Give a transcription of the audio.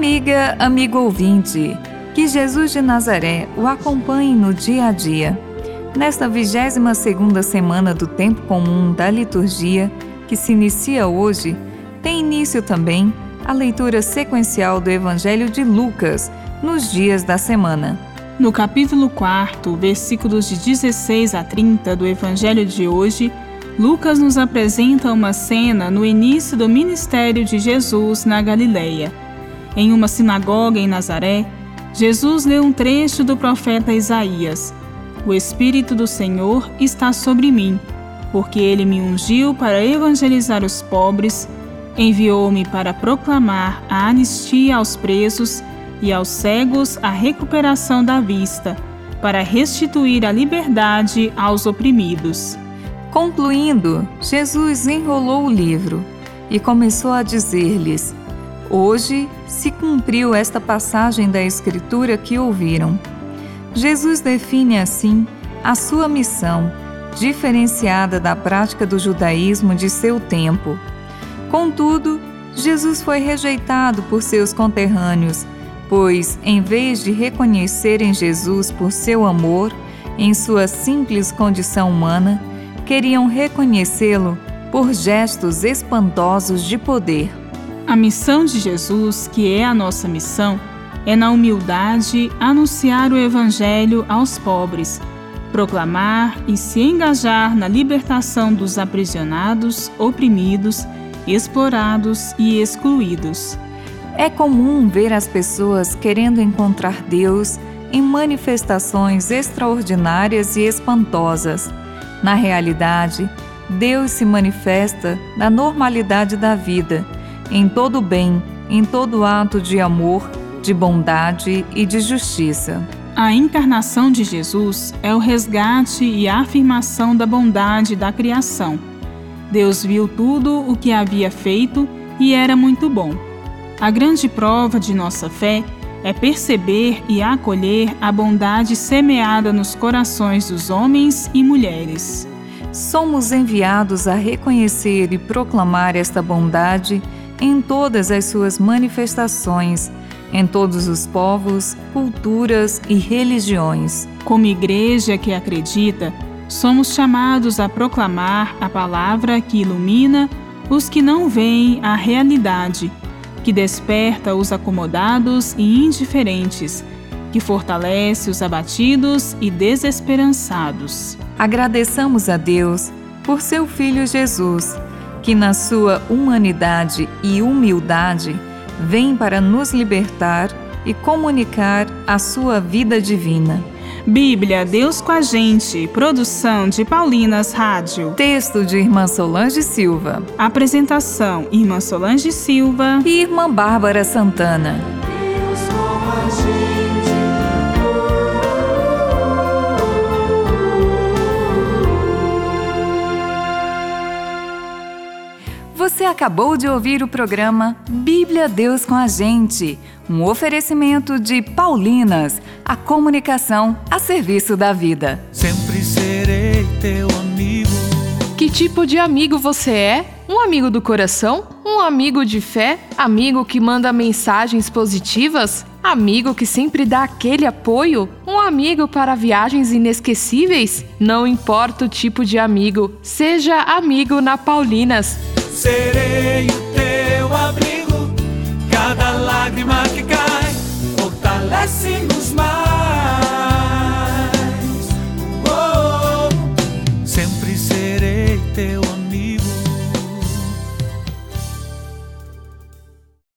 Amiga, amigo ouvinte, que Jesus de Nazaré o acompanhe no dia a dia. Nesta 22 segunda semana do tempo comum da liturgia, que se inicia hoje, tem início também a leitura sequencial do Evangelho de Lucas nos dias da semana. No capítulo 4, versículos de 16 a 30 do Evangelho de hoje, Lucas nos apresenta uma cena no início do ministério de Jesus na Galileia. Em uma sinagoga em Nazaré, Jesus lê um trecho do profeta Isaías. O Espírito do Senhor está sobre mim, porque ele me ungiu para evangelizar os pobres, enviou-me para proclamar a anistia aos presos e aos cegos a recuperação da vista, para restituir a liberdade aos oprimidos. Concluindo, Jesus enrolou o livro e começou a dizer-lhes: Hoje se cumpriu esta passagem da Escritura que ouviram. Jesus define assim a sua missão, diferenciada da prática do judaísmo de seu tempo. Contudo, Jesus foi rejeitado por seus conterrâneos pois, em vez de reconhecerem Jesus por seu amor, em sua simples condição humana, queriam reconhecê-lo por gestos espantosos de poder. A missão de Jesus, que é a nossa missão, é na humildade anunciar o Evangelho aos pobres, proclamar e se engajar na libertação dos aprisionados, oprimidos, explorados e excluídos. É comum ver as pessoas querendo encontrar Deus em manifestações extraordinárias e espantosas. Na realidade, Deus se manifesta na normalidade da vida, em todo bem, em todo ato de amor, de bondade e de justiça. A encarnação de Jesus é o resgate e a afirmação da bondade da criação. Deus viu tudo o que havia feito e era muito bom. A grande prova de nossa fé é perceber e acolher a bondade semeada nos corações dos homens e mulheres. Somos enviados a reconhecer e proclamar esta bondade em todas as suas manifestações, em todos os povos, culturas e religiões. Como igreja que acredita, somos chamados a proclamar a palavra que ilumina os que não veem a realidade que desperta os acomodados e indiferentes, que fortalece os abatidos e desesperançados. Agradeçamos a Deus por seu Filho Jesus, que na sua humanidade e humildade vem para nos libertar e comunicar a sua vida divina. Bíblia, Deus com a gente. Produção de Paulinas Rádio. Texto de Irmã Solange Silva. Apresentação: Irmã Solange Silva e Irmã Bárbara Santana. Você acabou de ouvir o programa Bíblia Deus com a gente um oferecimento de Paulinas, a comunicação a serviço da vida. Sempre serei teu amigo. Que tipo de amigo você é? Um amigo do coração? Um amigo de fé? Amigo que manda mensagens positivas? Amigo que sempre dá aquele apoio? Um amigo para viagens inesquecíveis? Não importa o tipo de amigo, seja amigo na Paulinas serei o teu abrigo. Cada lágrima que cai fortalece-nos mais. Oh, oh. Sempre serei teu amigo.